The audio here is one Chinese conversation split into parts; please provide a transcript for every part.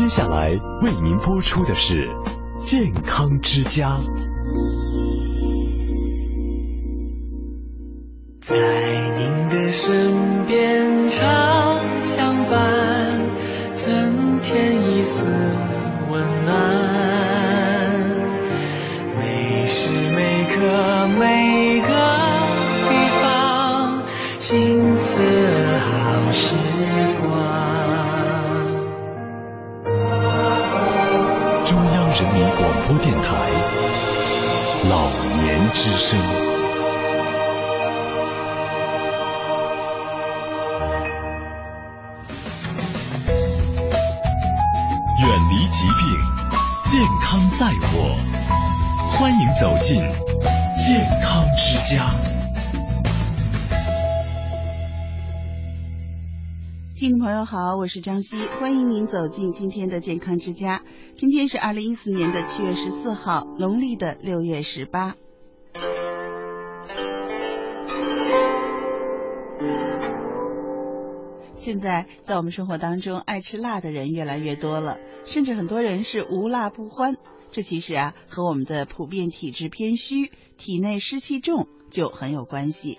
接下来为您播出的是《健康之家》。在您的身边唱之声。远离疾病，健康在我。欢迎走进健康之家。听众朋友好，我是张希，欢迎您走进今天的健康之家。今天是二零一四年的七月十四号，农历的六月十八。现在在我们生活当中，爱吃辣的人越来越多了，甚至很多人是无辣不欢。这其实啊，和我们的普遍体质偏虚、体内湿气重就很有关系。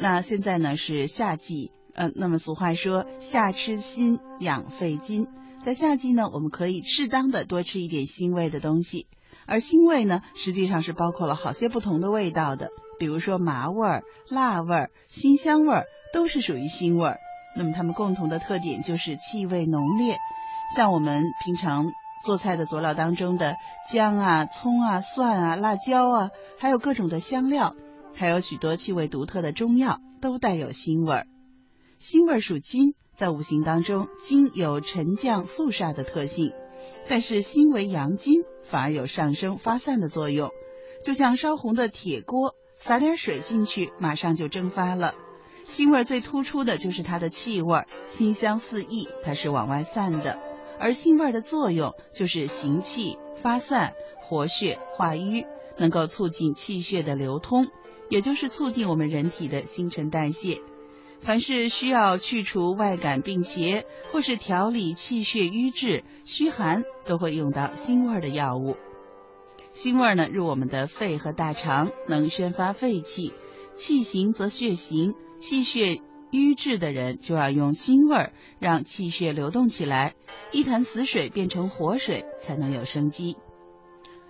那现在呢是夏季，呃，那么俗话说“夏吃辛，养肺筋”。在夏季呢，我们可以适当的多吃一点辛味的东西，而辛味呢，实际上是包括了好些不同的味道的，比如说麻味儿、辣味儿、辛香味儿，都是属于辛味儿。那么它们共同的特点就是气味浓烈，像我们平常做菜的佐料当中的姜啊、葱啊、蒜啊、辣椒啊，还有各种的香料，还有许多气味独特的中药，都带有腥味儿。腥味属金，在五行当中，金有沉降肃杀的特性，但是辛为阳金，反而有上升发散的作用，就像烧红的铁锅，撒点水进去，马上就蒸发了。腥味最突出的就是它的气味，馨香四溢，它是往外散的。而腥味的作用就是行气、发散、活血化瘀，能够促进气血的流通，也就是促进我们人体的新陈代谢。凡是需要去除外感病邪，或是调理气血瘀滞、虚寒，都会用到腥味的药物。腥味呢，入我们的肺和大肠，能宣发肺气，气行则血行。气血瘀滞的人就要用辛味儿让气血流动起来，一潭死水变成活水，才能有生机。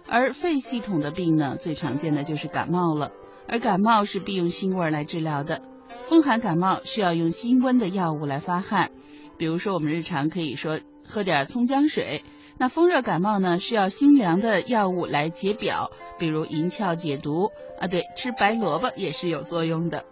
而肺系统的病呢，最常见的就是感冒了，而感冒是必用辛味儿来治疗的。风寒感冒需要用辛温的药物来发汗，比如说我们日常可以说喝点葱姜水。那风热感冒呢，需要辛凉的药物来解表，比如银翘解毒啊，对，吃白萝卜也是有作用的。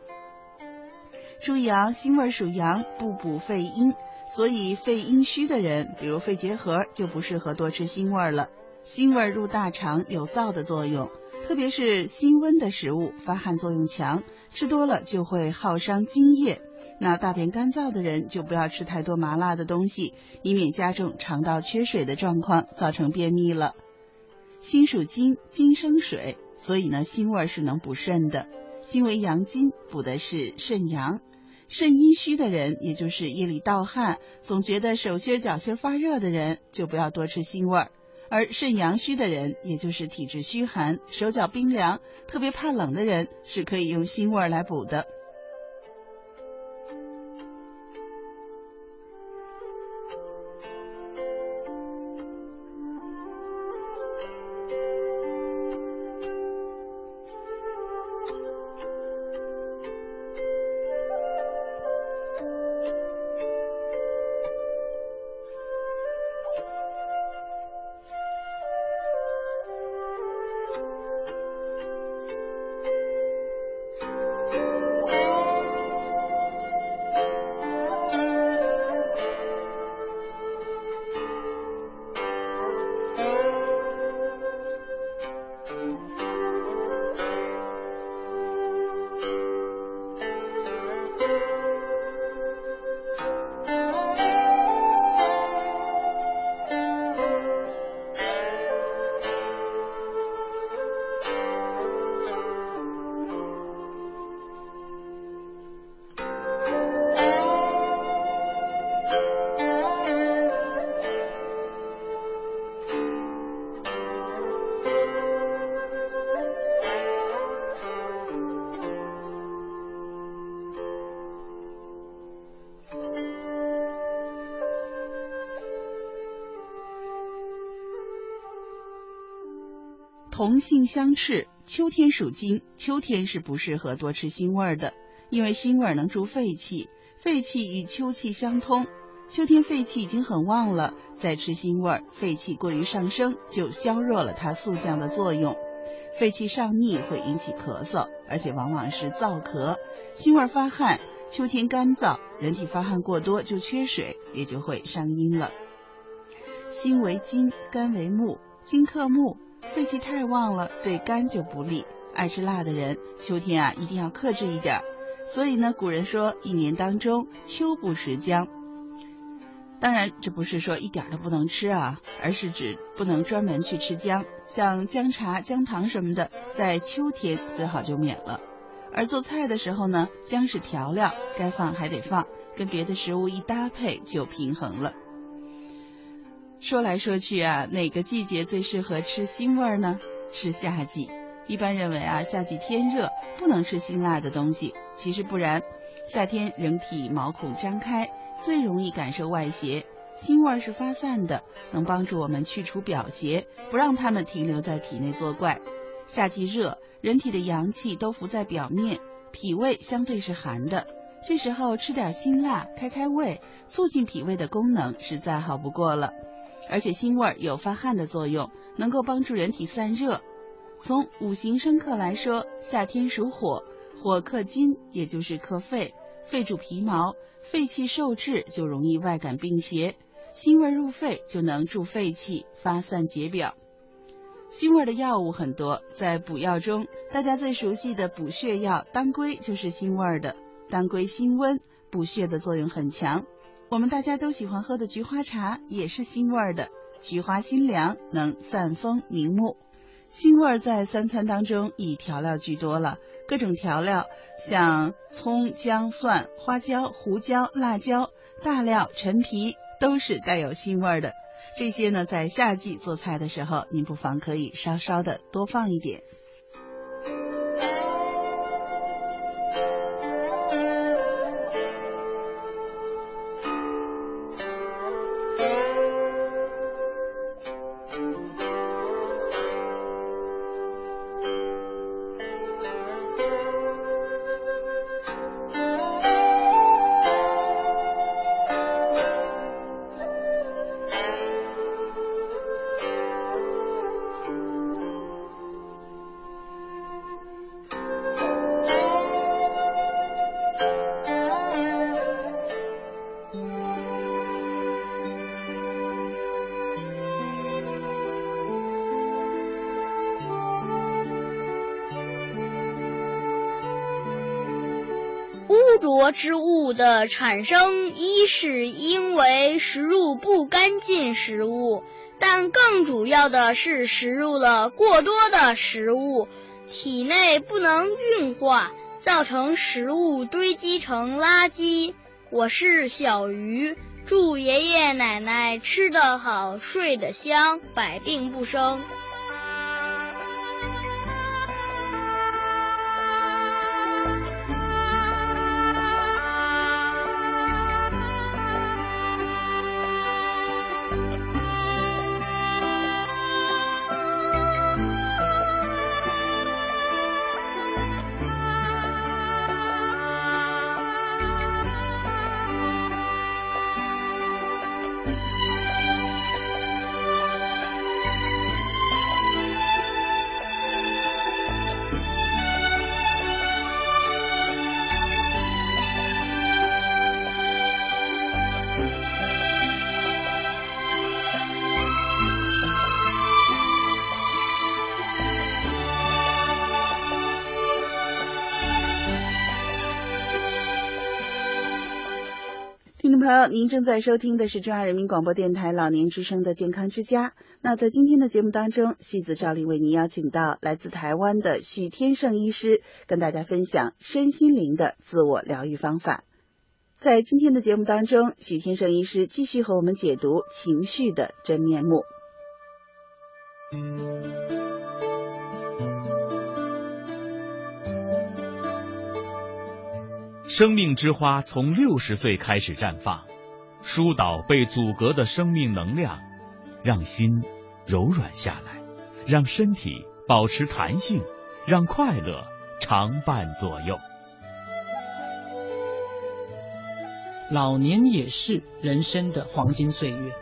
注意啊，辛味属阳，不补肺阴，所以肺阴虚的人，比如肺结核，就不适合多吃辛味了。辛味入大肠有燥的作用，特别是辛温的食物，发汗作用强，吃多了就会耗伤津液。那大便干燥的人就不要吃太多麻辣的东西，以免加重肠道缺水的状况，造成便秘了。辛属金，金生水，所以呢，辛味是能补肾的。辛为阳金，补的是肾阳。肾阴虚的人，也就是夜里盗汗，总觉得手心脚心发热的人，就不要多吃辛味儿；而肾阳虚的人，也就是体质虚寒、手脚冰凉、特别怕冷的人，是可以用辛味儿来补的。相斥，秋天属金，秋天是不适合多吃腥味的，因为腥味能助肺气，肺气与秋气相通。秋天肺气已经很旺了，再吃腥味，肺气过于上升，就削弱了它速降的作用。肺气上逆会引起咳嗽，而且往往是燥咳。腥味发汗，秋天干燥，人体发汗过多就缺水，也就会伤阴了。辛为金，肝为木，金克木。肺气太旺了，对肝就不利。爱吃辣的人，秋天啊一定要克制一点。所以呢，古人说一年当中秋不食姜。当然，这不是说一点都不能吃啊，而是指不能专门去吃姜，像姜茶、姜糖什么的，在秋天最好就免了。而做菜的时候呢，姜是调料，该放还得放，跟别的食物一搭配就平衡了。说来说去啊，哪个季节最适合吃腥味儿呢？是夏季。一般认为啊，夏季天热，不能吃辛辣的东西。其实不然，夏天人体毛孔张开，最容易感受外邪，腥味是发散的，能帮助我们去除表邪，不让它们停留在体内作怪。夏季热，人体的阳气都浮在表面，脾胃相对是寒的，这时候吃点辛辣，开开胃，促进脾胃的功能是再好不过了。而且腥味有发汗的作用，能够帮助人体散热。从五行生克来说，夏天属火，火克金，也就是克肺，肺主皮毛，肺气受制就容易外感病邪。腥味入肺就能助肺气发散解表。腥味的药物很多，在补药中，大家最熟悉的补血药当归就是腥味的。当归辛温，补血的作用很强。我们大家都喜欢喝的菊花茶也是辛味儿的，菊花辛凉，能散风明目。辛味儿在三餐当中以调料居多了，各种调料像葱、姜、蒜、花椒、胡椒、辣椒、大料、陈皮都是带有辛味儿的。这些呢，在夏季做菜的时候，您不妨可以稍稍的多放一点。的产生，一是因为食入不干净食物，但更主要的是食入了过多的食物，体内不能运化，造成食物堆积成垃圾。我是小鱼，祝爷爷奶奶吃得好，睡得香，百病不生。朋友，您正在收听的是中央人民广播电台老年之声的健康之家。那在今天的节目当中，戏子赵丽为您邀请到来自台湾的许天胜医师，跟大家分享身心灵的自我疗愈方法。在今天的节目当中，许天胜医师继续和我们解读情绪的真面目。生命之花从六十岁开始绽放，疏导被阻隔的生命能量，让心柔软下来，让身体保持弹性，让快乐常伴左右。老年也是人生的黄金岁月，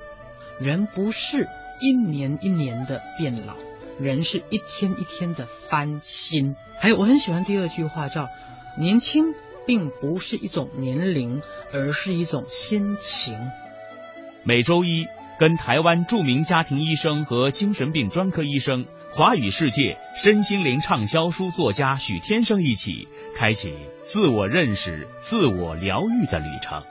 人不是一年一年的变老，人是一天一天的翻新。还有，我很喜欢第二句话，叫“年轻并不是一种年龄，而是一种心情”。每周一，跟台湾著名家庭医生和精神病专科医生、华语世界身心灵畅销书作家许天生一起，开启自我认识、自我疗愈的旅程。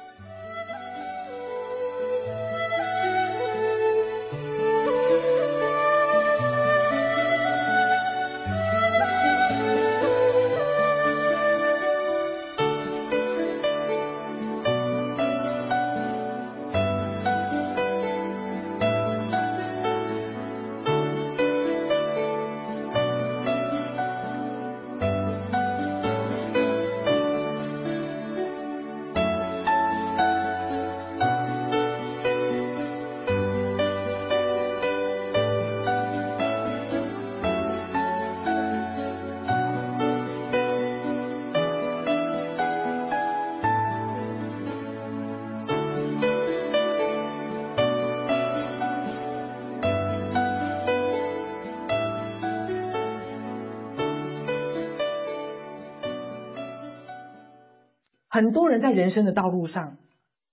很多人在人生的道路上，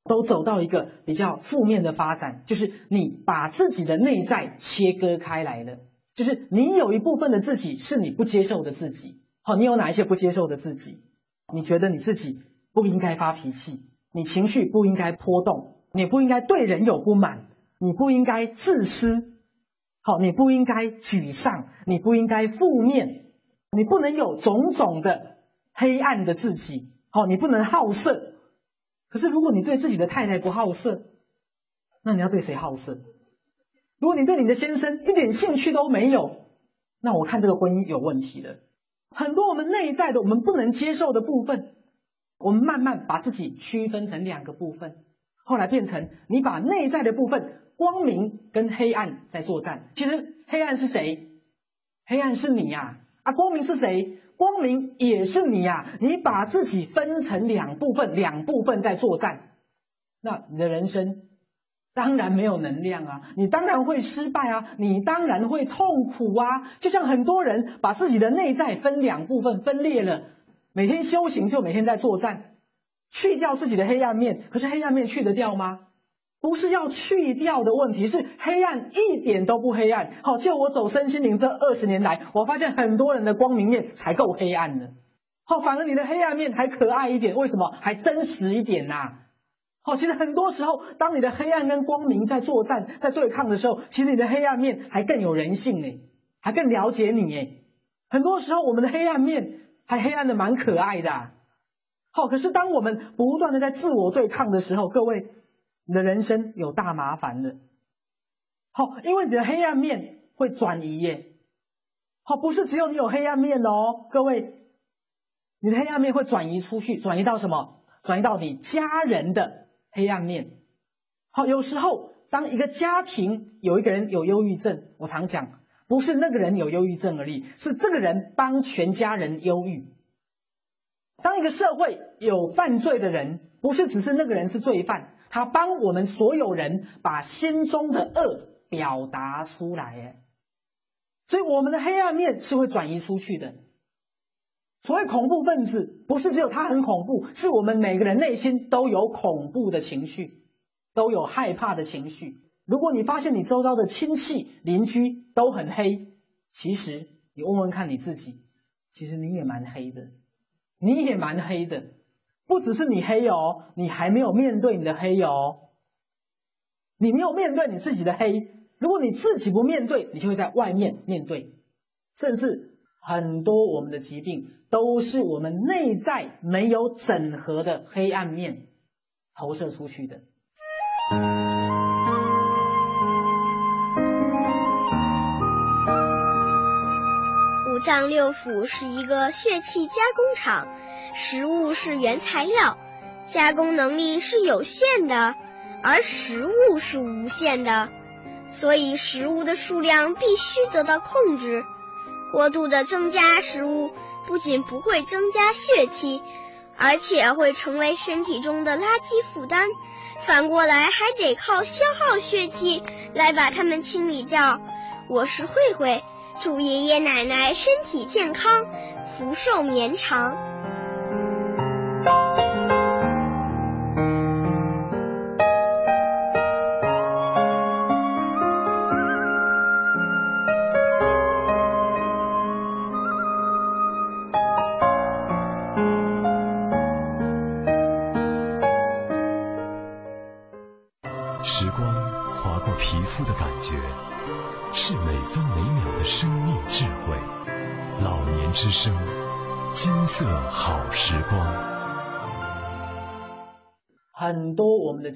都走到一个比较负面的发展，就是你把自己的内在切割开来了，就是你有一部分的自己是你不接受的自己。好，你有哪一些不接受的自己？你觉得你自己不应该发脾气，你情绪不应该波动，你不应该对人有不满，你不应该自私，好，你不应该沮丧，你不应该负面，你不能有种种的黑暗的自己。好，你不能好色。可是，如果你对自己的太太不好色，那你要对谁好色？如果你对你的先生一点兴趣都没有，那我看这个婚姻有问题了。很多我们内在的我们不能接受的部分，我们慢慢把自己区分成两个部分，后来变成你把内在的部分光明跟黑暗在作战。其实黑暗是谁？黑暗是你呀！啊，光明是谁？光明也是你呀，你把自己分成两部分，两部分在作战，那你的人生当然没有能量啊，你当然会失败啊，你当然会痛苦啊。就像很多人把自己的内在分两部分分裂了，每天修行就每天在作战，去掉自己的黑暗面，可是黑暗面去得掉吗？不是要去掉的问题，是黑暗一点都不黑暗。好，就我走身心灵这二十年来，我发现很多人的光明面才够黑暗呢。好，反而你的黑暗面还可爱一点，为什么？还真实一点呐。好，其实很多时候，当你的黑暗跟光明在作战、在对抗的时候，其实你的黑暗面还更有人性呢，还更了解你哎。很多时候，我们的黑暗面还黑暗的蛮可爱的。好，可是当我们不断的在自我对抗的时候，各位。你的人生有大麻烦了，好，因为你的黑暗面会转移耶，好，不是只有你有黑暗面的哦，各位，你的黑暗面会转移出去，转移到什么？转移到你家人的黑暗面。好，有时候当一个家庭有一个人有忧郁症，我常讲，不是那个人有忧郁症而已，是这个人帮全家人忧郁。当一个社会有犯罪的人，不是只是那个人是罪犯。他帮我们所有人把心中的恶表达出来，所以我们的黑暗面是会转移出去的。所谓恐怖分子，不是只有他很恐怖，是我们每个人内心都有恐怖的情绪，都有害怕的情绪。如果你发现你周遭的亲戚、邻居都很黑，其实你问问看你自己，其实你也蛮黑的，你也蛮黑的。不只是你黑哦，你还没有面对你的黑哦，你没有面对你自己的黑。如果你自己不面对，你就会在外面面对。甚至很多我们的疾病，都是我们内在没有整合的黑暗面投射出去的。五脏六腑是一个血气加工厂。食物是原材料，加工能力是有限的，而食物是无限的，所以食物的数量必须得到控制。过度的增加食物不仅不会增加血气，而且会成为身体中的垃圾负担，反过来还得靠消耗血气来把它们清理掉。我是慧慧，祝爷爷奶奶身体健康，福寿绵长。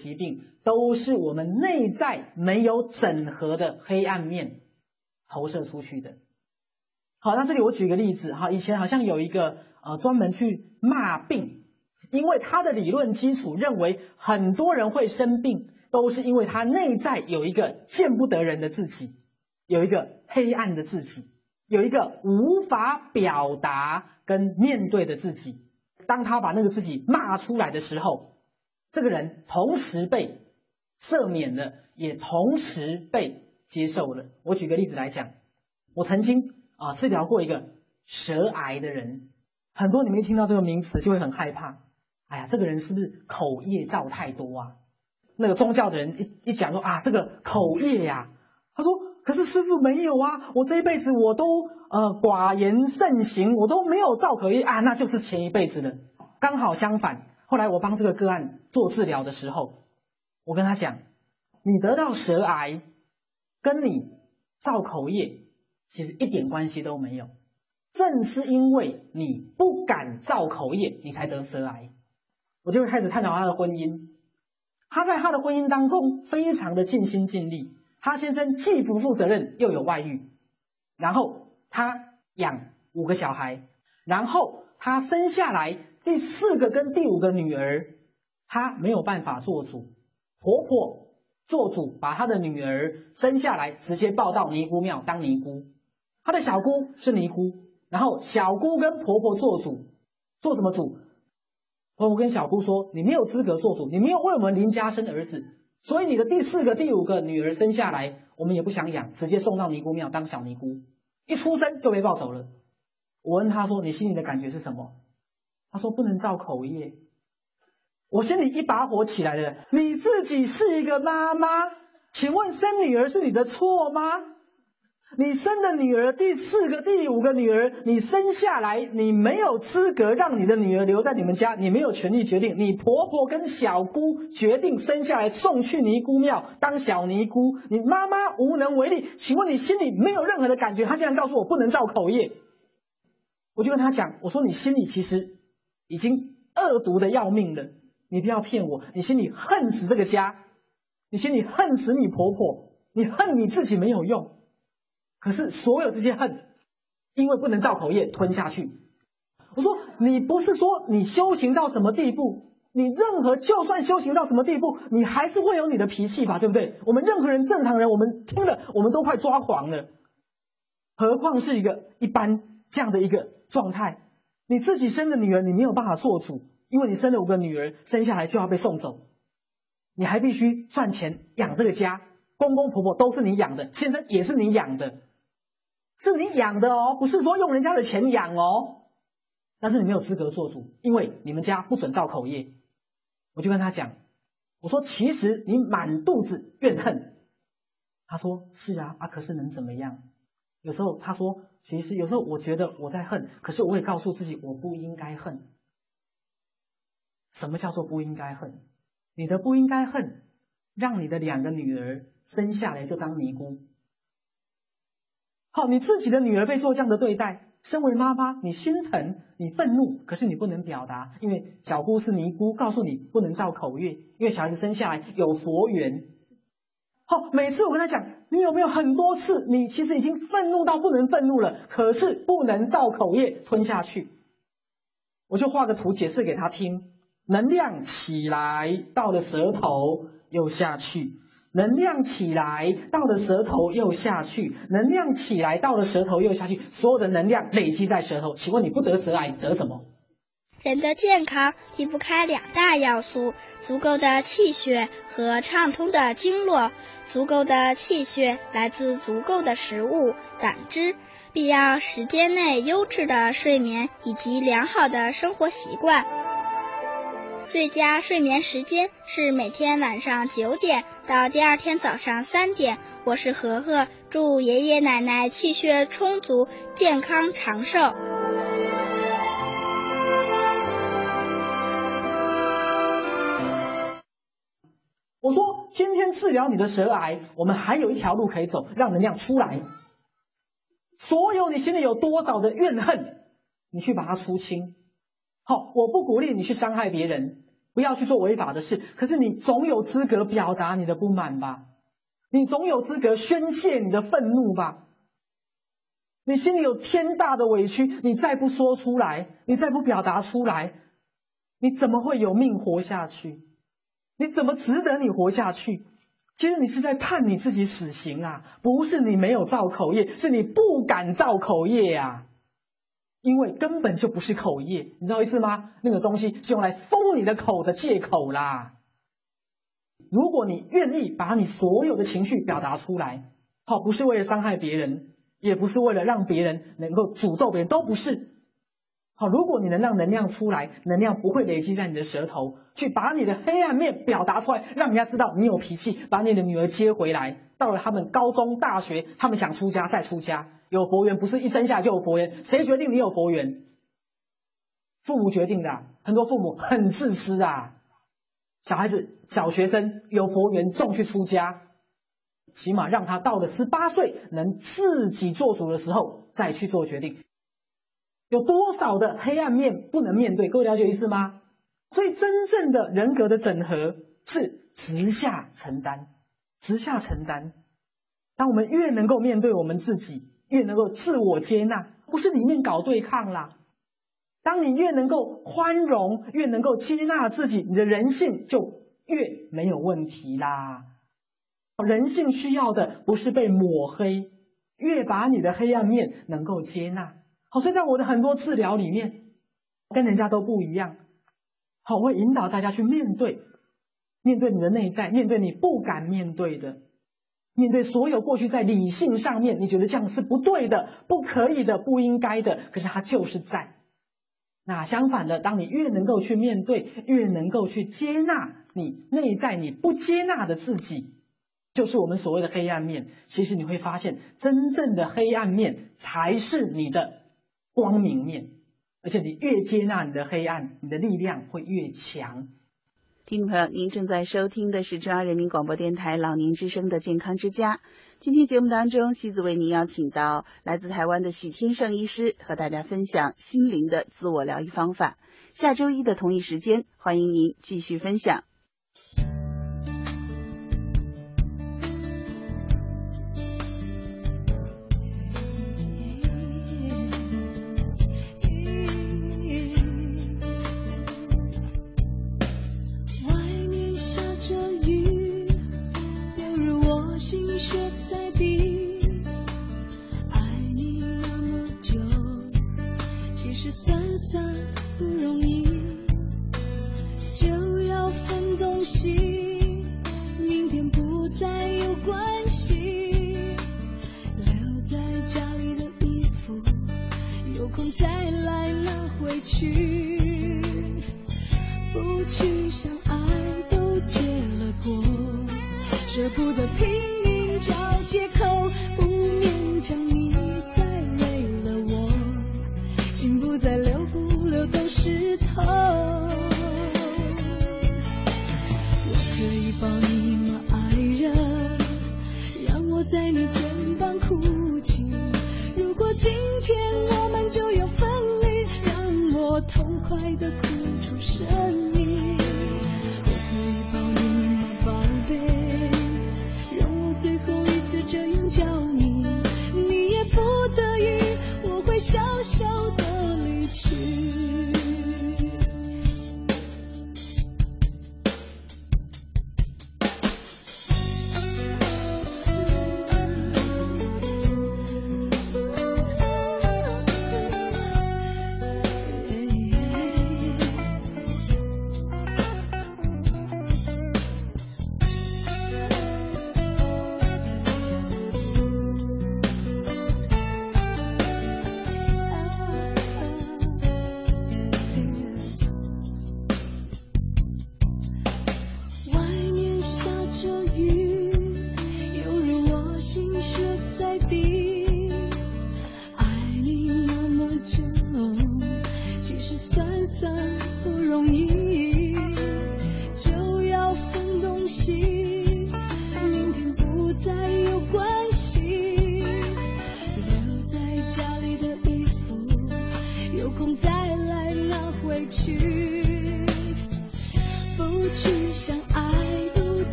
疾病都是我们内在没有整合的黑暗面投射出去的。好，那这里我举个例子哈，以前好像有一个呃专门去骂病，因为他的理论基础认为很多人会生病，都是因为他内在有一个见不得人的自己，有一个黑暗的自己。有一个无法表达跟面对的自己，当他把那个自己骂出来的时候，这个人同时被赦免了，也同时被接受了。我举个例子来讲，我曾经啊治疗过一个舌癌的人，很多你们一听到这个名词就会很害怕。哎呀，这个人是不是口业造太多啊？那个宗教的人一一讲说啊，这个口业呀，他说。可是师傅没有啊，我这一辈子我都呃寡言慎行，我都没有造口业啊，那就是前一辈子的。刚好相反，后来我帮这个个案做治疗的时候，我跟他讲，你得到舌癌，跟你造口业其实一点关系都没有。正是因为你不敢造口业，你才得舌癌。我就开始探讨他的婚姻，他在他的婚姻当中非常的尽心尽力。他先生既不负责任，又有外遇，然后他养五个小孩，然后他生下来第四个跟第五个女儿，她没有办法做主，婆婆做主，把她的女儿生下来直接抱到尼姑庙当尼姑，她的小姑是尼姑，然后小姑跟婆婆做主，做什么主？婆婆跟小姑说：“你没有资格做主，你没有为我们林家生儿子。”所以你的第四个、第五个女儿生下来，我们也不想养，直接送到尼姑庙当小尼姑，一出生就被抱走了。我问他说：“你心里的感觉是什么？”他说：“不能造口业。”我心里一把火起来了。你自己是一个妈妈，请问生女儿是你的错吗？你生的女儿第四个、第五个女儿，你生下来，你没有资格让你的女儿留在你们家，你没有权利决定。你婆婆跟小姑决定生下来送去尼姑庙当小尼姑，你妈妈无能为力。请问你心里没有任何的感觉？他竟然告诉我不能造口业，我就跟他讲，我说你心里其实已经恶毒的要命了，你不要骗我，你心里恨死这个家，你心里恨死你婆婆，你恨你自己没有用。可是所有这些恨，因为不能造口业吞下去。我说你不是说你修行到什么地步，你任何就算修行到什么地步，你还是会有你的脾气吧，对不对？我们任何人正常人，我们听了我们都快抓狂了，何况是一个一般这样的一个状态？你自己生的女儿，你没有办法做主，因为你生了五个女儿，生下来就要被送走，你还必须赚钱养这个家，公公婆婆都是你养的，先生也是你养的。是你养的哦，不是说用人家的钱养哦。但是你没有资格做主，因为你们家不准造口业。我就跟他讲，我说其实你满肚子怨恨。他说是啊，啊可是能怎么样？有时候他说，其实有时候我觉得我在恨，可是我也告诉自己我不应该恨。什么叫做不应该恨？你的不应该恨，让你的两个女儿生下来就当尼姑。好，你自己的女儿被做这样的对待，身为妈妈，你心疼，你愤怒，可是你不能表达，因为小姑是尼姑，告诉你不能造口业，因为小孩子生下来有佛缘。好，每次我跟他讲，你有没有很多次，你其实已经愤怒到不能愤怒了，可是不能造口业吞下去。我就画个图解释给他听，能量起来到了舌头又下去，能量起来到了舌头又下去，能量起来到了舌头又下去，所有的能量累积在舌头。请问你不得舌癌得什么？人的健康离不开两大要素：足够的气血和畅通的经络。足够的气血来自足够的食物、胆汁，必要时间内优质的睡眠以及良好的生活习惯。最佳睡眠时间是每天晚上九点到第二天早上三点。我是和和，祝爷爷奶奶气血充足、健康长寿。我说，今天治疗你的舌癌，我们还有一条路可以走，让能量出来。所有你心里有多少的怨恨，你去把它出清。好，我不鼓励你去伤害别人，不要去做违法的事。可是你总有资格表达你的不满吧？你总有资格宣泄你的愤怒吧？你心里有天大的委屈，你再不说出来，你再不表达出来，你怎么会有命活下去？你怎么值得你活下去？其实你是在判你自己死刑啊！不是你没有造口业，是你不敢造口业呀！因为根本就不是口业，你知道意思吗？那个东西是用来封你的口的借口啦。如果你愿意把你所有的情绪表达出来，好，不是为了伤害别人，也不是为了让别人能够诅咒别人，都不是。好，如果你能让能量出来，能量不会累积在你的舌头，去把你的黑暗面表达出来，让人家知道你有脾气，把你的女儿接回来。到了他们高中、大学，他们想出家再出家，有佛缘不是一生下就有佛缘，谁决定你有佛缘？父母决定的。很多父母很自私啊，小孩子、小学生有佛缘，送去出家，起码让他到了十八岁能自己做主的时候再去做决定。有多少的黑暗面不能面对？各位了解意思吗？所以真正的人格的整合是直下承担，直下承担。当我们越能够面对我们自己，越能够自我接纳，不是里面搞对抗啦。当你越能够宽容，越能够接纳自己，你的人性就越没有问题啦。人性需要的不是被抹黑，越把你的黑暗面能够接纳。好，所以在我的很多治疗里面，跟人家都不一样。好，我会引导大家去面对，面对你的内在，面对你不敢面对的，面对所有过去在理性上面你觉得这样是不对的、不可以的、不应该的，可是它就是在。那相反的，当你越能够去面对，越能够去接纳你内在你不接纳的自己。就是我们所谓的黑暗面，其实你会发现，真正的黑暗面才是你的。光明面，而且你越接纳你的黑暗，你的力量会越强。听众朋友，您正在收听的是中央人民广播电台老年之声的健康之家。今天节目当中，西子为您邀请到来自台湾的许天胜医师，和大家分享心灵的自我疗愈方法。下周一的同一时间，欢迎您继续分享。去不去想爱都结了果舍不得拼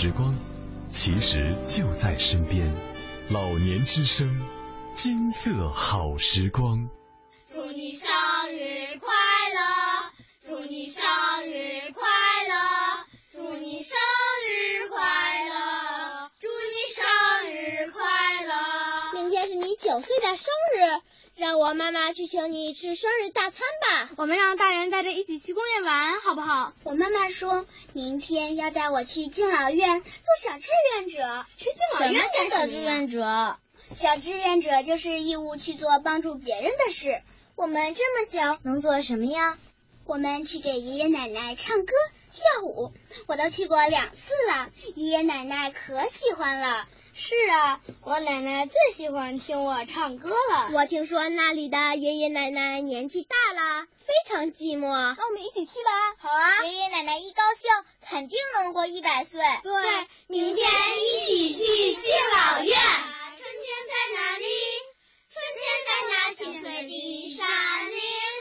时光，其实就在身边。老年之声，金色好时光。祝你生日快乐，祝你生日快乐，祝你生日快乐，祝你生日快乐。明天是你九岁的生日，让我妈妈去请你吃生日大餐吧。我们让大人带着一起去公园玩，好不好？我妈妈说明天要带我去敬老院做小志愿者。去敬老院干什么小志愿者？小志愿者就是义务去做帮助别人的事。我们这么小，能做什么呀？我们去给爷爷奶奶唱歌、跳舞，我都去过两次了，爷爷奶奶可喜欢了。是啊，我奶奶最喜欢听我唱歌了。我听说那里的爷爷奶奶年纪大了，非常寂寞。那我们一起去吧。好啊，爷爷奶奶一高兴，肯定能活一百岁。对，明天一起去敬老院。春天在哪里？春天在那青翠的山林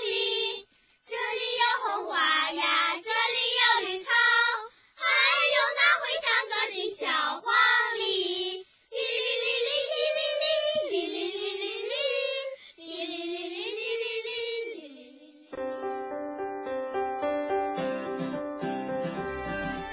里，这里有红花呀，这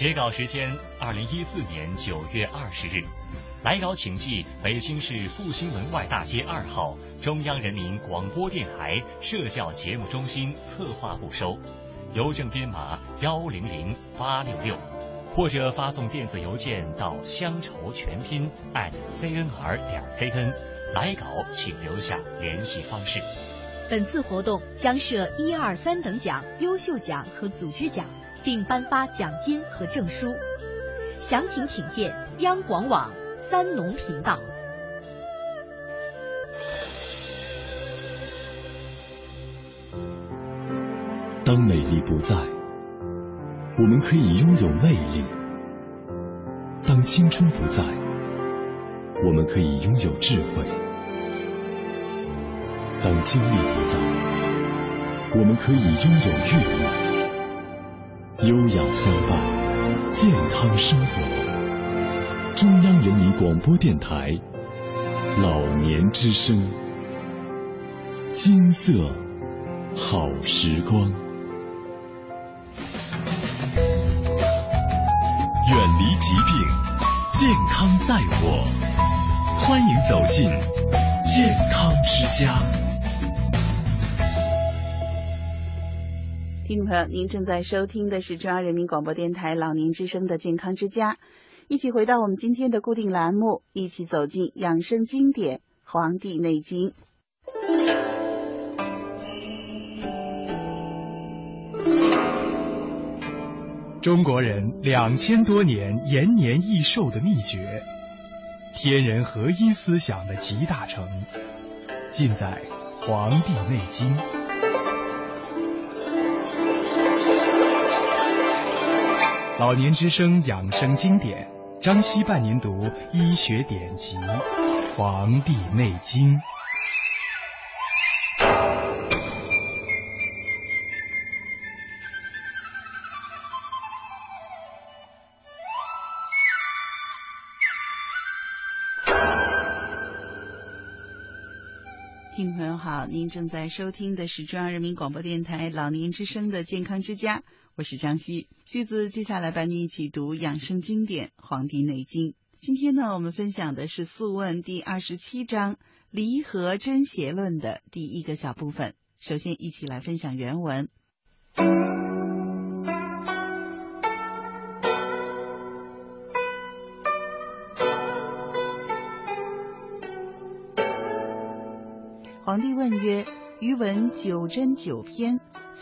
截稿时间：二零一四年九月二十日。来稿请寄北京市复兴门外大街二号中央人民广播电台社教节目中心策划部收，邮政编码幺零零八六六，或者发送电子邮件到乡愁全拼 at cnr 点 cn。来稿请留下联系方式。本次活动将设一二三等奖、优秀奖和组织奖，并颁发奖金和证书。详情请见央广网三农频道。当美丽不在，我们可以拥有魅力；当青春不在，我们可以拥有智慧；当精力不在，我们可以拥有阅历，优雅相伴，健康生活。中央人民广播电台老年之声，金色好时光。远离疾病，健康在我。欢迎走进健康之家。听众朋友，您正在收听的是中央人民广播电台老年之声的健康之家，一起回到我们今天的固定栏目，一起走进养生经典《黄帝内经》。中国人两千多年延年益寿的秘诀，天人合一思想的集大成，尽在《黄帝内经》。老年之声养生经典，张希伴您读医学典籍《黄帝内经》。听众朋友好，您正在收听的是中央人民广播电台老年之声的健康之家，我是张希。西子接下来伴你一起读养生经典《黄帝内经》。今天呢，我们分享的是《素问》第二十七章《离合真邪论》的第一个小部分。首先，一起来分享原文。皇帝问曰：“余闻九针九篇，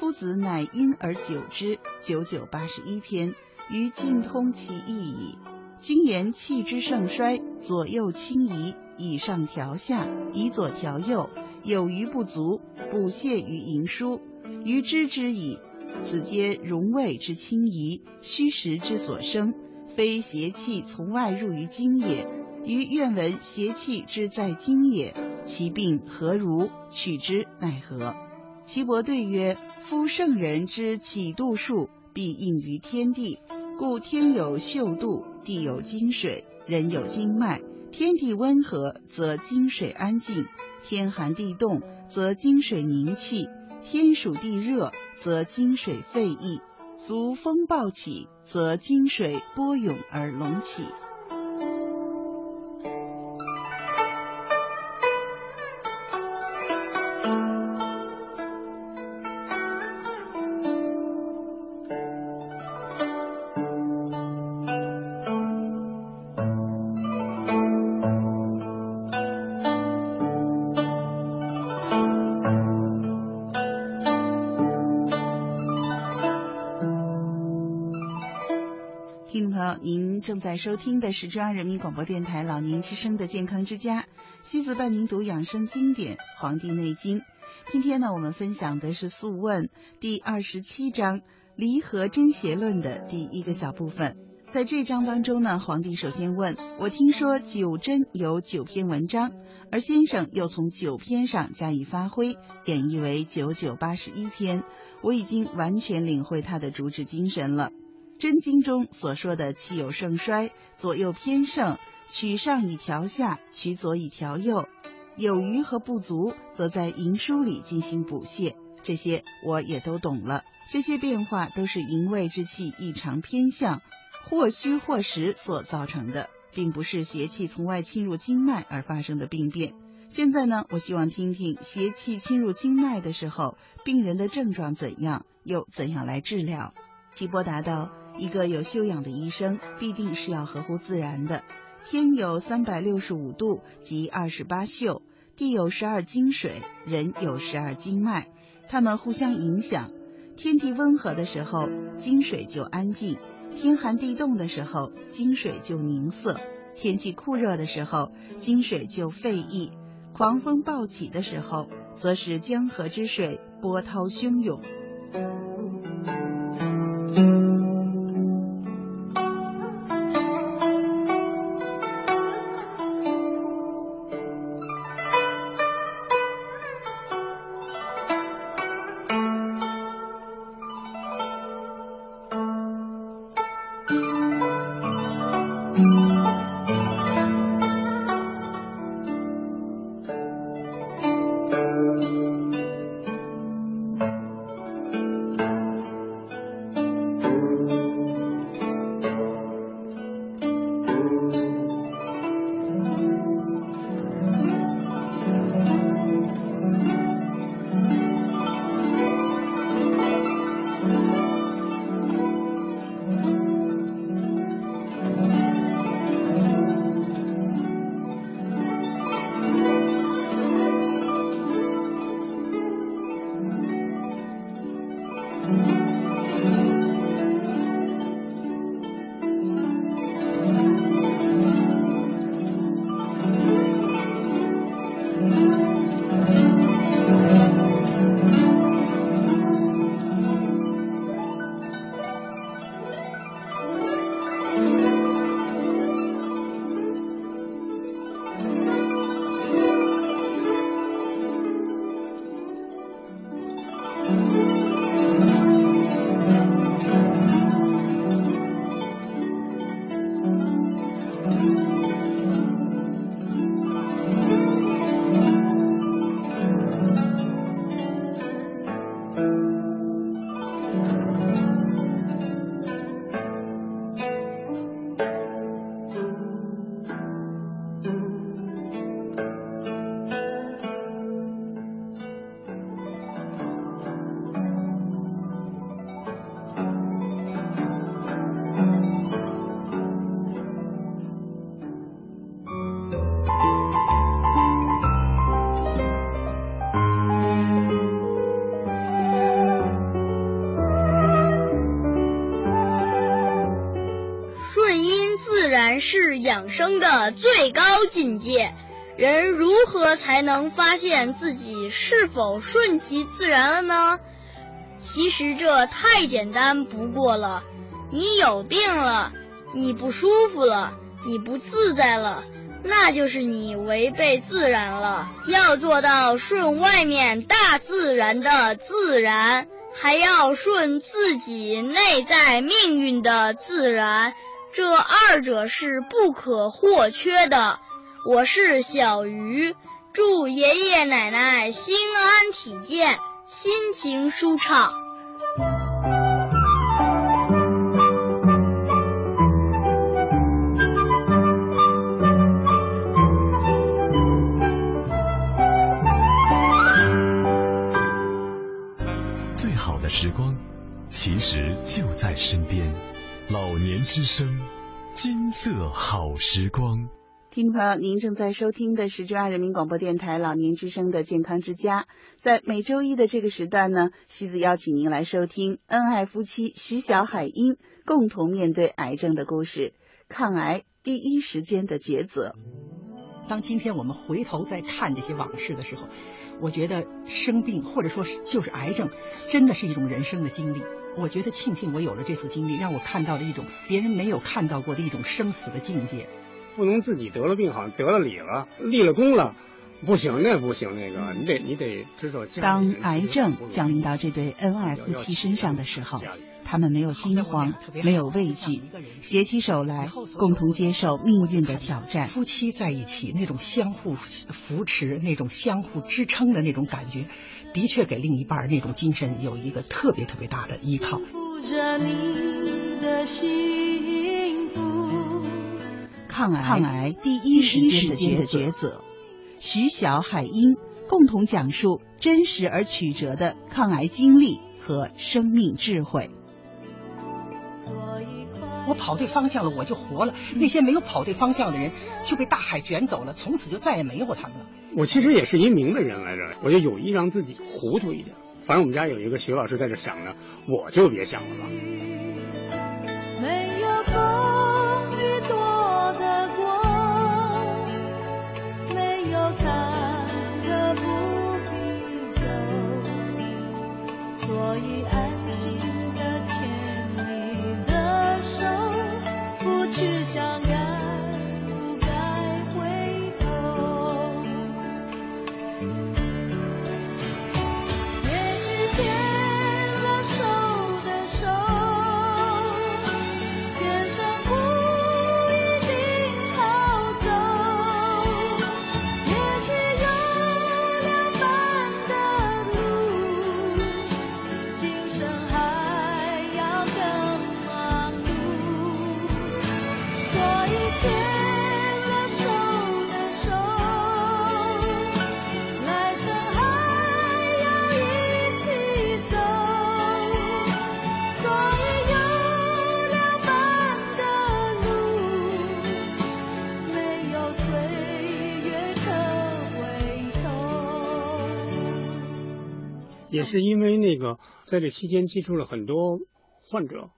夫子乃因而久之，九九八十一篇，于尽通其意矣。今言气之盛衰，左右轻移，以上调下，以左调右，有余不足，补泻于盈疏。余知之矣。此皆荣卫之轻移，虚实之所生，非邪气从外入于经也。余愿闻邪气之在经也。”其病何如？取之奈何？岐伯对曰：夫圣人之起度数，必应于天地。故天有秀度，地有精水，人有经脉。天地温和，则精水安静；天寒地冻，则精水凝气；天暑地热，则精水沸溢；足风暴起，则精水波涌而隆起。收听的是中央人民广播电台老年之声的健康之家，西子伴您读养生经典《黄帝内经》。今天呢，我们分享的是《素问》第二十七章《离合真邪论》的第一个小部分。在这章当中呢，皇帝首先问我：听说九针有九篇文章，而先生又从九篇上加以发挥，演绎为九九八十一篇。我已经完全领会他的主旨精神了。真经中所说的气有盛衰，左右偏盛，取上以调下，取左以调右，有余和不足，则在营枢里进行补泻。这些我也都懂了。这些变化都是营卫之气异常偏向，或虚或实所造成的，并不是邪气从外侵入经脉而发生的病变。现在呢，我希望听听邪气侵入经脉的时候，病人的症状怎样，又怎样来治疗。齐伯答道。一个有修养的医生，必定是要合乎自然的。天有三百六十五度，即二十八宿；地有十二经水，人有十二经脉，它们互相影响。天地温和的时候，经水就安静；天寒地冻的时候，经水就凝涩；天气酷热的时候，经水就沸溢；狂风暴起的时候，则使江河之水波涛汹涌。生的最高境界。人如何才能发现自己是否顺其自然了呢？其实这太简单不过了。你有病了，你不舒服了，你不自在了，那就是你违背自然了。要做到顺外面大自然的自然，还要顺自己内在命运的自然，这二者是不可或缺的。我是小鱼，祝爷爷奶奶心安体健，心情舒畅。最好的时光，其实就在身边。老年之声，金色好时光。听众朋友，您正在收听的是中央人民广播电台老年之声的健康之家。在每周一的这个时段呢，西子邀请您来收听恩爱夫妻徐小海英共同面对癌症的故事，抗癌第一时间的抉择。当今天我们回头再看这些往事的时候，我觉得生病或者说是就是癌症，真的是一种人生的经历。我觉得庆幸我有了这次经历，让我看到了一种别人没有看到过的一种生死的境界。不能自己得了病，好像得了理了，立了功了，不行，那不行，那个你得你得知道。当癌症降临到这对恩爱夫妻身上的时候，他们没有惊慌，没有畏惧，携起手来，共同接受命运的挑战。夫妻在一起那种相互扶持、那种相互支撑的那种感觉，的确给另一半那种精神有一个特别特别大的依靠。抗癌抗癌第一时间的抉抉择，徐晓海英共同讲述真实而曲折的抗癌经历和生命智慧。我跑对方向了，我就活了；那些没有跑对方向的人就被大海卷走了，从此就再也没有他们了。我其实也是一明白人来着，我就有意让自己糊涂一点。反正我们家有一个徐老师在这想呢，我就别想了吧。没有风雨躲得过，没有坎坷不必走，所以安心的牵你的手，不去想也是因为那个在这期间接触了很多患者，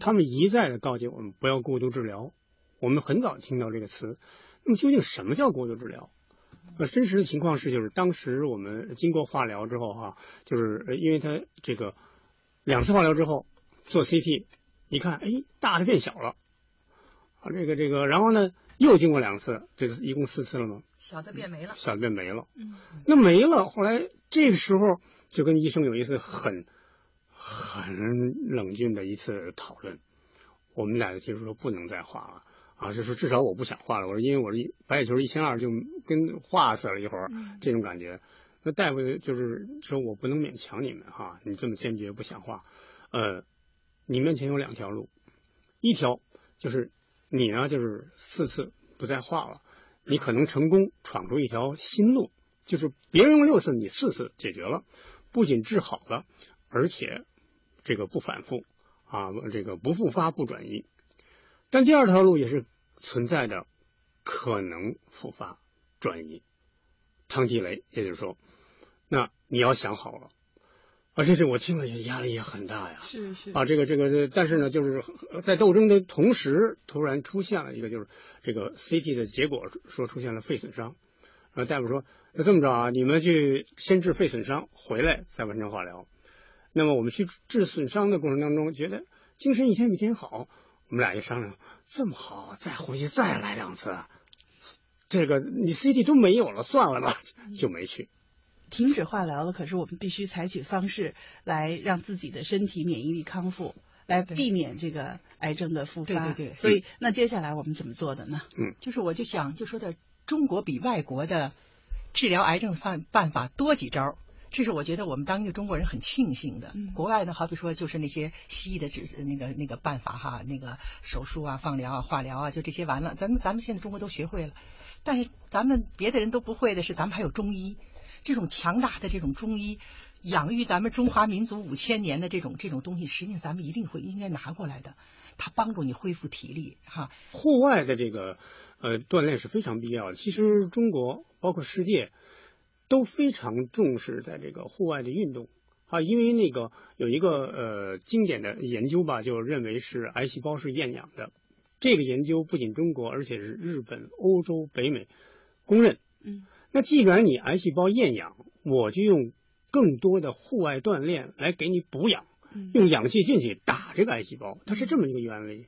他们一再的告诫我们不要过度治疗。我们很早听到这个词，那么究竟什么叫过度治疗？呃，真实的情况是，就是当时我们经过化疗之后哈、就是呃因为他这个两次化疗之后做 CT，一看，哎，大的变小了，啊，这个这个，然后呢又经过两次，这是一共四次了吗？小的变没了，小的变没了。嗯，那没了，后来这个时候就跟医生有一次很很冷峻的一次讨论，我们俩就提出说不能再画了啊，就是至少我不想画了。我说因为我是一白血球一千二，就跟画死了一会儿、这种感觉。那大夫就是说我不能勉强你们哈，你这么坚决不想画，呃，你面前有两条路，一条就是你呢就是四次不再画了。你可能成功闯出一条新路，就是别人用六次，你四次解决了，不仅治好了，而且这个不反复啊，这个不复发不转移。但第二条路也是存在的，可能复发转移，汤地雷，也就是说，那你要想好了。啊，这是我听了也压力也很大呀。是是啊，这个这个，但是呢，就是在斗争的同时，突然出现了一个，就是这个 CT 的结果说出现了肺损伤。然后大夫说，那这么着啊，你们去先治肺损伤，回来再完成化疗。那么我们去治损伤的过程当中，觉得精神一天比一天好。我们俩一商量，这么好，再回去再来两次。这个你 CT 都没有了，算了吧，就没去。停止化疗了，可是我们必须采取方式来让自己的身体免疫力康复，来避免这个癌症的复发。对对对。所以，那接下来我们怎么做的呢？嗯，就是我就想就说的，中国比外国的治疗癌症的办办法多几招。这是我觉得我们当一个中国人很庆幸的。国外呢，好比说就是那些西医的治那个那个办法哈，那个手术啊、放疗啊、化疗啊，就这些完了。咱们咱们现在中国都学会了，但是咱们别的人都不会的是，咱们还有中医，这种强大的这种中医，养育咱们中华民族五千年的这种这种东西，实际上咱们一定会应该拿过来的，它帮助你恢复体力哈。户外的这个呃锻炼是非常必要的。其实中国包括世界。都非常重视在这个户外的运动啊，因为那个有一个呃经典的研究吧，就认为是癌细胞是厌氧的。这个研究不仅中国，而且是日本、欧洲、北美公认。嗯，那既然你癌细胞厌氧，我就用更多的户外锻炼来给你补氧，用氧气进去打这个癌细胞，它是这么一个原理。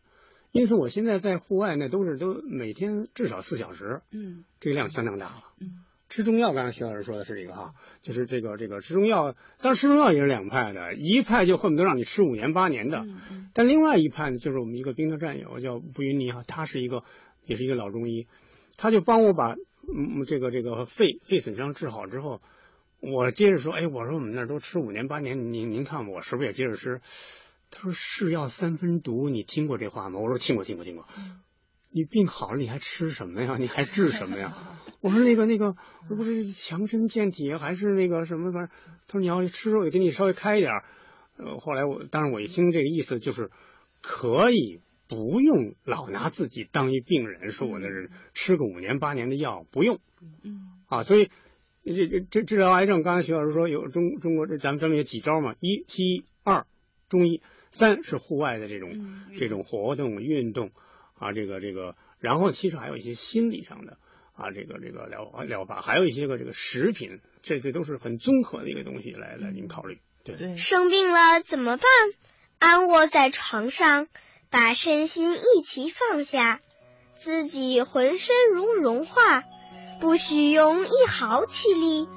因此，我现在在户外那都是都每天至少四小时，嗯，这个量相当大了。嗯。吃中药，刚才徐老师说的是这个哈，就是这个这个吃中药，当然吃中药也是两派的，一派就恨不得让你吃五年八年的，但另外一派呢，就是我们一个兵的战友叫布云尼哈，他是一个也是一个老中医，他就帮我把嗯这个这个肺肺损伤治好之后，我接着说，哎，我说我们那都吃五年八年，您您看我是不是也接着吃？他说是药三分毒，你听过这话吗？我说听过听过听过。你病好了，你还吃什么呀？你还治什么呀？我说那个那个，我不是强身健体，还是那个什么玩意儿？他说你要吃肉也，给你稍微开一点儿。呃，后来我，当然我一听这个意思，就是可以不用老拿自己当一病人，说我的人吃个五年八年的药不用。嗯。啊，所以这这这治疗癌症，刚才徐老师说有中中国这咱们这么有几招嘛？一西医，二中医，三是户外的这种这种活动运动。啊，这个这个，然后其实还有一些心理上的啊，这个这个疗疗法，还有一些个这个食品，这这都是很综合的一个东西来来您考虑。对对，生病了怎么办？安卧在床上，把身心一起放下，自己浑身如融化，不许用一毫气力，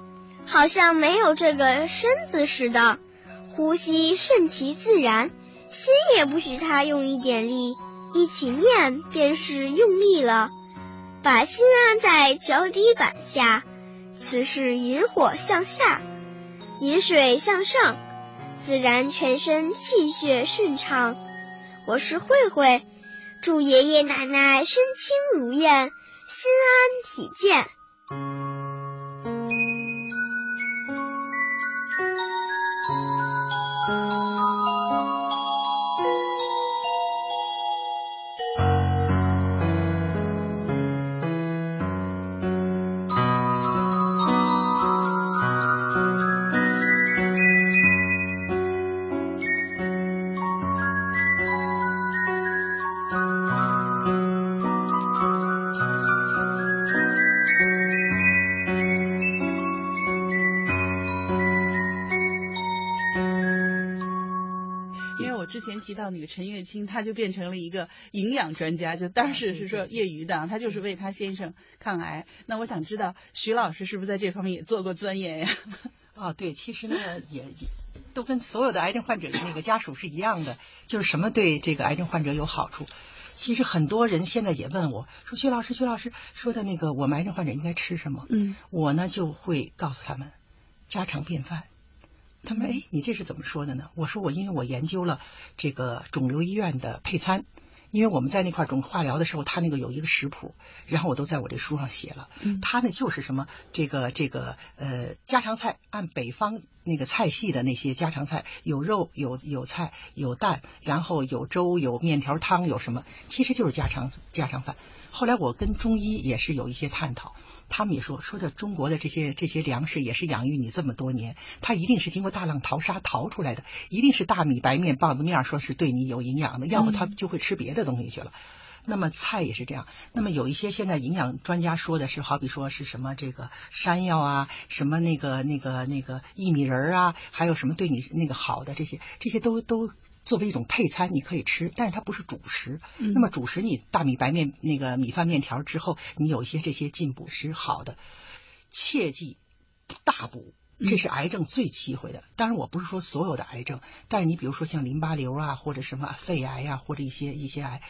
好像没有这个身子似的，呼吸顺其自然，心也不许他用一点力。一起念便是用力了，把心安在脚底板下，此事引火向下，引水向上，自然全身气血顺畅。我是慧慧，祝爷爷奶奶身轻如燕，心安体健。陈月清，他就变成了一个营养专家，就当时是说业余的，他就是为他先生抗癌。那我想知道，徐老师是不是在这方面也做过钻研呀？啊，对，其实呢，也也都跟所有的癌症患者的那个家属是一样的，就是什么对这个癌症患者有好处。其实很多人现在也问我说：“徐老师，徐老师说的那个，我们癌症患者应该吃什么？”嗯，我呢就会告诉他们，家常便饭。他们哎，你这是怎么说的呢？我说我因为我研究了这个肿瘤医院的配餐，因为我们在那块肿化疗的时候，他那个有一个食谱，然后我都在我这书上写了。嗯，他呢就是什么这个这个呃家常菜，按北方那个菜系的那些家常菜，有肉有有菜有蛋，然后有粥有面条汤有什么，其实就是家常家常饭。后来我跟中医也是有一些探讨，他们也说说的中国的这些这些粮食也是养育你这么多年，它一定是经过大浪淘沙淘出来的，一定是大米、白面、棒子面说是对你有营养的，要么他就会吃别的东西去了。那么菜也是这样。那么有一些现在营养专家说的是，好比说是什么这个山药啊，什么那个那个那个薏米仁儿啊，还有什么对你那个好的这些，这些都都作为一种配餐你可以吃，但是它不是主食。嗯那么主食你大米白面那个米饭面条之后，你有一些这些进补是好的，切记大补。这是癌症最忌讳的。当然，我不是说所有的癌症，但是你比如说像淋巴瘤啊，或者什么肺癌呀、或者一些一些癌，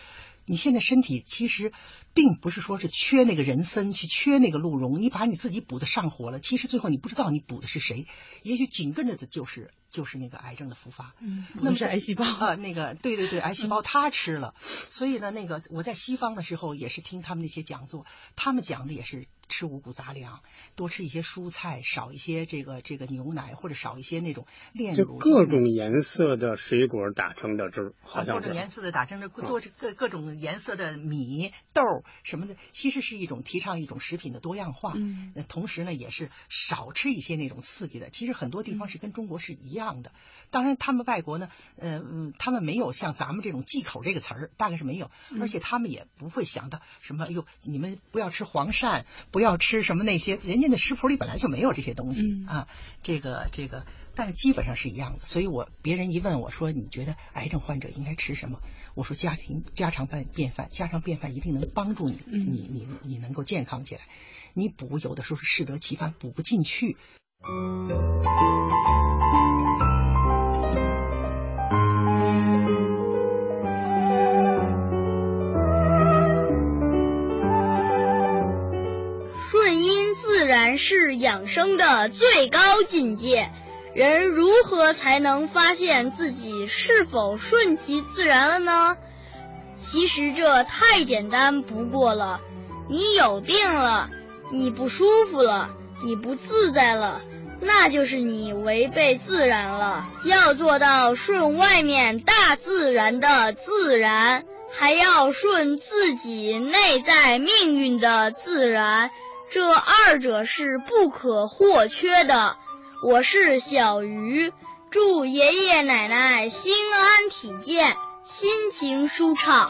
你现在身体其实并不是说是缺那个人参，去缺那个鹿茸，你把你自己补的上火了，其实最后你不知道你补的是谁，也许紧跟着的就是就是那个癌症的复发。嗯那么是癌细胞啊、那个对对对，癌细胞他吃了，所以呢，那个我在西方的时候也是听他们那些讲座，他们讲的也是吃五谷杂粮，多吃一些蔬菜，少一些这个这个牛奶，或者少一些那种炼就乳。各种颜色的水果打成的汁儿，好啊，像是。各种颜色的打成的多各各种颜色的米豆什么的，其实是一种提倡一种食品的多样化。嗯呃同时呢，也是少吃一些那种刺激的。其实很多地方是跟中国是一样的。当然，他们外国呢，呃嗯，他们没有像咱们这种忌口这个词儿，大概是没有，嗯而且他们也不会想到什么，哎呦，你们不要吃黄鳝，不要吃什么那些，人家的食谱里本来就没有这些东西、嗯啊。这个这个，但是基本上是一样的。所以我别人一问我说，你觉得癌症患者应该吃什么？我说家庭家常饭便饭，家常便饭一定能帮助你，嗯你你你能够健康起来。你补有的时候是适得其反，补不进去。顺因自然是养生的最高境界。人如何才能发现自己是否顺其自然了呢？其实这太简单不过了。你有病了，你不舒服了，你不自在了，那就是你违背自然了。要做到顺外面大自然的自然，还要顺自己内在命运的自然，这二者是不可或缺的。我是小鱼，祝爷爷奶奶心安体健，心情舒畅。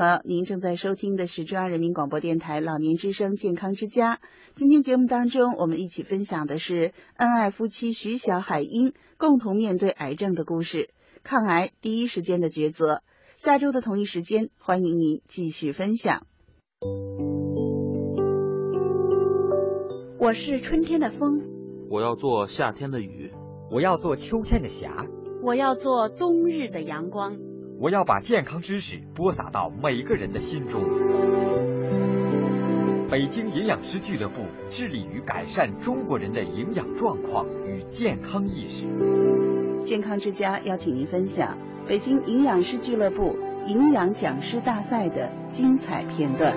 朋友，您正在收听的是中央人民广播电台老年之声健康之家。今天节目当中，我们一起分享的是恩爱夫妻徐小海英共同面对癌症的故事，抗癌第一时间的抉择。下周的同一时间，欢迎您继续分享。我是春天的风，我要做夏天的雨，我要做秋天的霞，我要做冬日的阳光。我要把健康知识播撒到每个人的心中。北京营养师俱乐部致力于改善中国人的营养状况与健康意识。健康之家邀请您分享北京营养师俱乐部营养讲师大赛的精彩片段。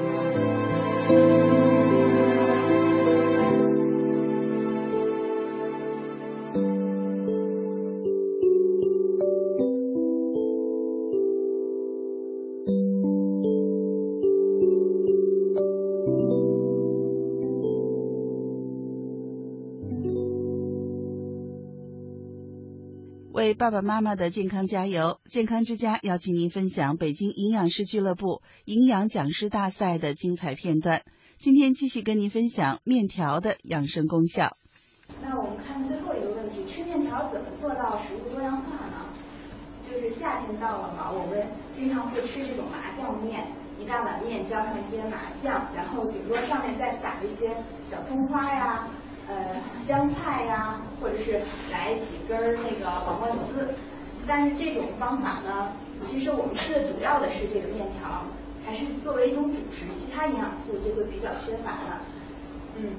爸爸妈妈的健康加油！健康之家邀请您分享北京营养师俱乐部营养讲师大赛的精彩片段。今天继续跟您分享面条的养生功效。那我们看最后一个问题：吃面条怎么做到食物多样化呢？就是夏天到了嘛，我们经常会吃这种麻酱面，一大碗面浇上一些麻酱，然后顶多上面再撒一些小葱花呀。呃，香菜呀，或者是来几根那个黄瓜丝，但是这种方法呢，其实我们吃的主要的是这个面条，还是作为一种主食，其他营养素就会比较缺乏了。嗯，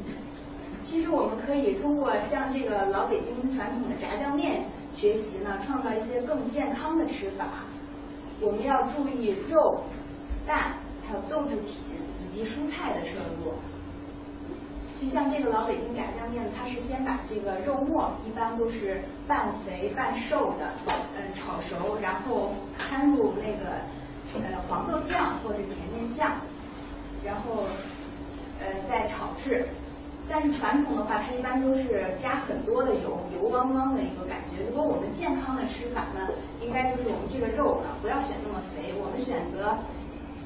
其实我们可以通过像这个老北京传统的炸酱面学习呢，创造一些更健康的吃法。我们要注意肉、蛋还有豆制品以，及蔬菜的摄入。就像这个老北京炸酱面，它是先把这个肉末，一般都是半肥半瘦的，嗯，炒熟，然后掺入那个呃黄豆酱或者甜面酱，然后呃再炒制。但是传统的话，它一般都是加很多的油，油汪汪的一个感觉。如果我们健康的吃法呢，应该就是我们这个肉呢，不要选那么肥，我们选择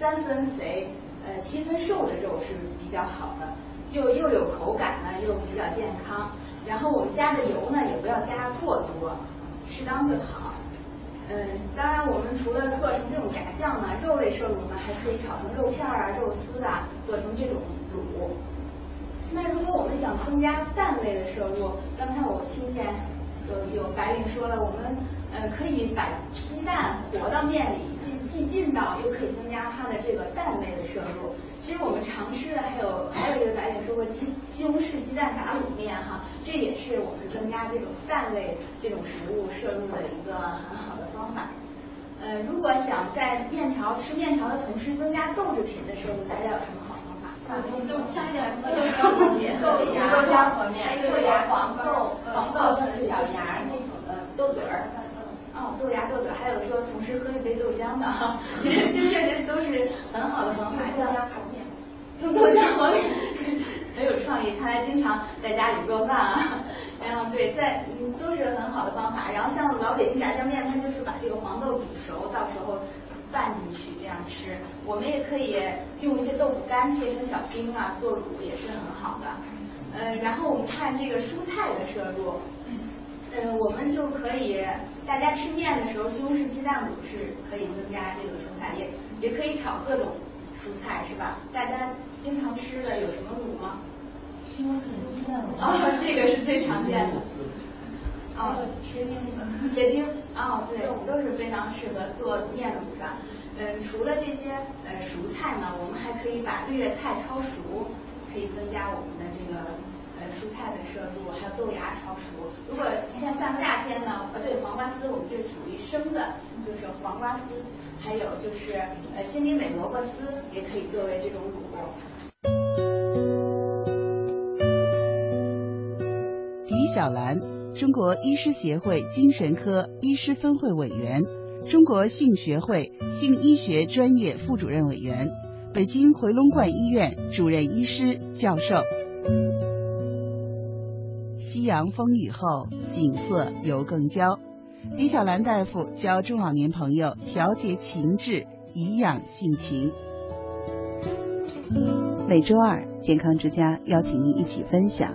三分肥，呃七分瘦的肉是比较好的，又又有口感呢，又比较健康。然后我们加的油呢，也不要加过多，适当就好。嗯，当然我们除了做成这种炸酱呢，肉类摄入呢，还可以炒成肉片啊、肉丝啊，做成这种卤。那如果我们想增加蛋类的摄入，刚才我听见有有白领说了，我们呃可以把鸡蛋和到面里，既既劲道又可以增加它的这个蛋类的摄入。其实我们常吃的还有还有一个白领说过鸡西红柿鸡蛋打卤面哈，这也是我们增加这种蛋类这种食物摄入的一个很好的方法。呃，如果想在面条吃面条的同时增加豆制品的摄入，大家有什么好？豆像一点什么豆浆和面、豆芽、豆浆和面，还有黄豆、黄豆成小芽那种的豆子儿。哦，豆芽、豆子，还有说同时喝一杯豆浆的哈，这这确实都是很好的方法。豆浆和面，用豆浆和面很有创意，看来经常在家里做饭啊。然后对，在嗯都是很好的方法。然后像老北京炸酱面，它就是把这个黄豆煮熟，到时候。拌进去这样吃，我们也可以用一些豆腐干切成小丁啊，做卤也是很好的。嗯，然后我们看这个蔬菜的摄入，嗯，我们就可以，大家吃面的时候，西红柿鸡蛋卤是可以增加这个蔬菜，也也可以炒各种蔬菜，是吧？大家经常吃的有什么卤吗？西红柿鸡蛋卤。啊，这个是最常见的。哦，切丁，切丁，哦，对，我们都是非常适合做面卤的。嗯，除了这些呃蔬菜呢，我们还可以把绿叶菜焯熟，可以增加我们的这个呃菜的摄入，还有豆芽炒熟。如果你像像夏天呢，呃对，黄瓜丝我们这属于生的，就是黄瓜丝，还有就是呃心里美萝卜丝也可以作为这种卤。狄小兰。中国医师协会精神科医师分会委员，中国性学会性医学专业副主任委员，北京回龙观医院主任医师、教授。夕阳风雨后，景色犹更娇。李小兰大夫教中老年朋友调节情志，颐养性情。每周二，健康之家邀请您一起分享。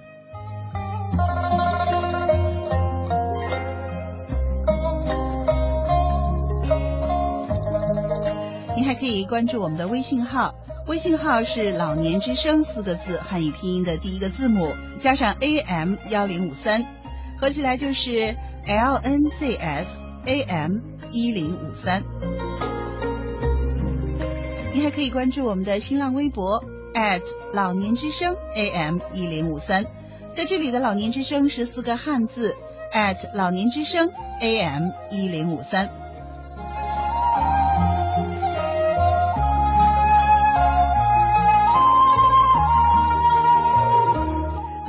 以关注我们的微信号，微信号是“老年之声”四个字汉语拼音的第一个字母加上 AM 幺零五三，合起来就是 LNZS AM 一零五三。您还可以关注我们的新浪微博老年之声 AM 一零五三，在这里的老年之声是四个汉字 at 老年之声 AM 一零五三。